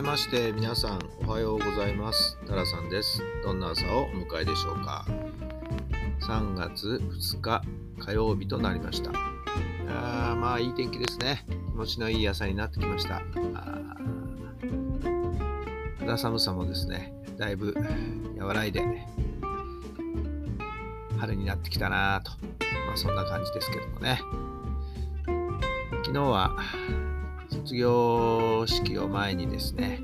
めまして皆さんおはようございます。タラさんです。どんな朝をお迎えでしょうか。3月2日火曜日となりました。あまあいい天気ですね。気持ちのいい朝になってきました。肌寒さもですねだいぶ和らいで春になってきたなと。まあそんな感じですけどもね。昨日は卒業式を前にですね、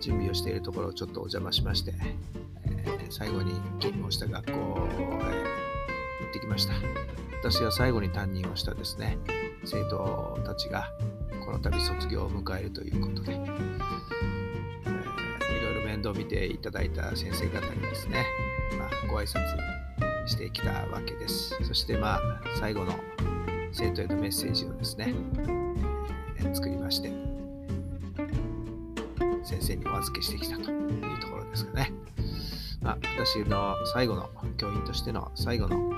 準備をしているところをちょっとお邪魔しまして、えー、最後に勤務をした学校へ行ってきました。私は最後に担任をしたですね、生徒たちがこの度卒業を迎えるということで、えー、いろいろ面倒を見ていただいた先生方にですね、まあ、ご挨拶してきたわけです。そしてまあ最後の生徒へのメッセージをですね、作りまして先生にお預けしてきたというところですかね。まあ、私の最後の教員としての最後のこ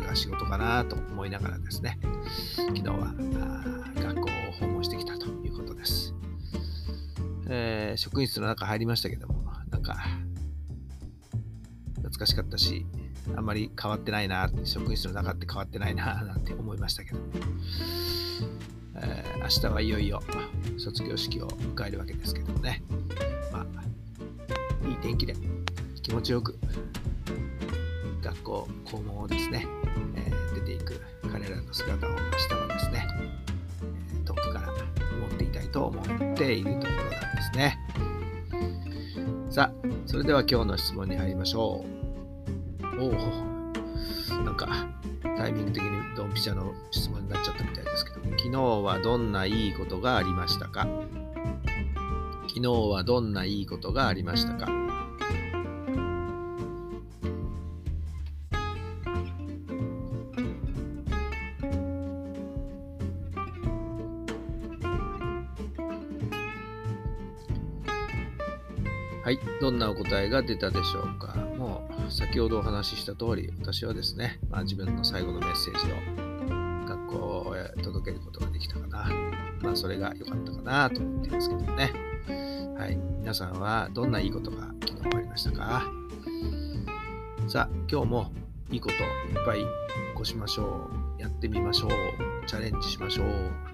れが仕事かなと思いながらですね昨日は学校を訪問してきたということです。えー、職員室の中入りましたけどもなんか懐かしかったしあんまり変わってないな職員室の中って変わってないななんて思いましたけどえー、明日はいよいよ卒業式を迎えるわけですけどもね、まあ、いい天気で気持ちよく学校校門をですね、えー、出ていく彼らの姿を明日はですね、遠くから思っていたいと思っているところなんですね。さあ、それでは今日の質問に入りましょう。おお、なんかタイミング的にドンピシャの質問になっちゃったみたいですけど、昨日はどんないいことがありましたか？昨日はどんないいことがありましたか？はい、どんなお答えが出たでしょうか？もう先ほどお話しした通り、私はですね、まあ、自分の最後のメッセージを学校へ届けることができたかな。まあ、それが良かったかなと思ってますけどね。はい、皆さんはどんないいことが昨日ありましたか？さあ、今日もいいこといっぱい起こしましょう。やってみましょう。チャレンジしましょう。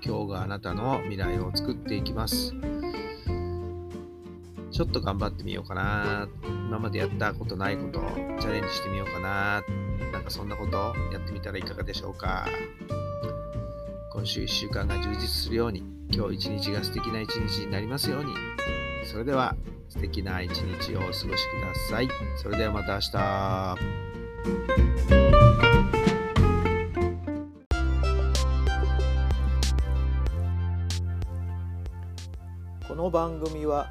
今日があなたの未来を作っていきます。ちょっと頑張ってみようかな。今までやったことないことチャレンジしてみようかな。なんかそんなことやってみたらいかがでしょうか。今週1週間が充実するように、今日一日が素敵な一日になりますように。それでは素敵な一日をお過ごしください。それではまた明日。この番組は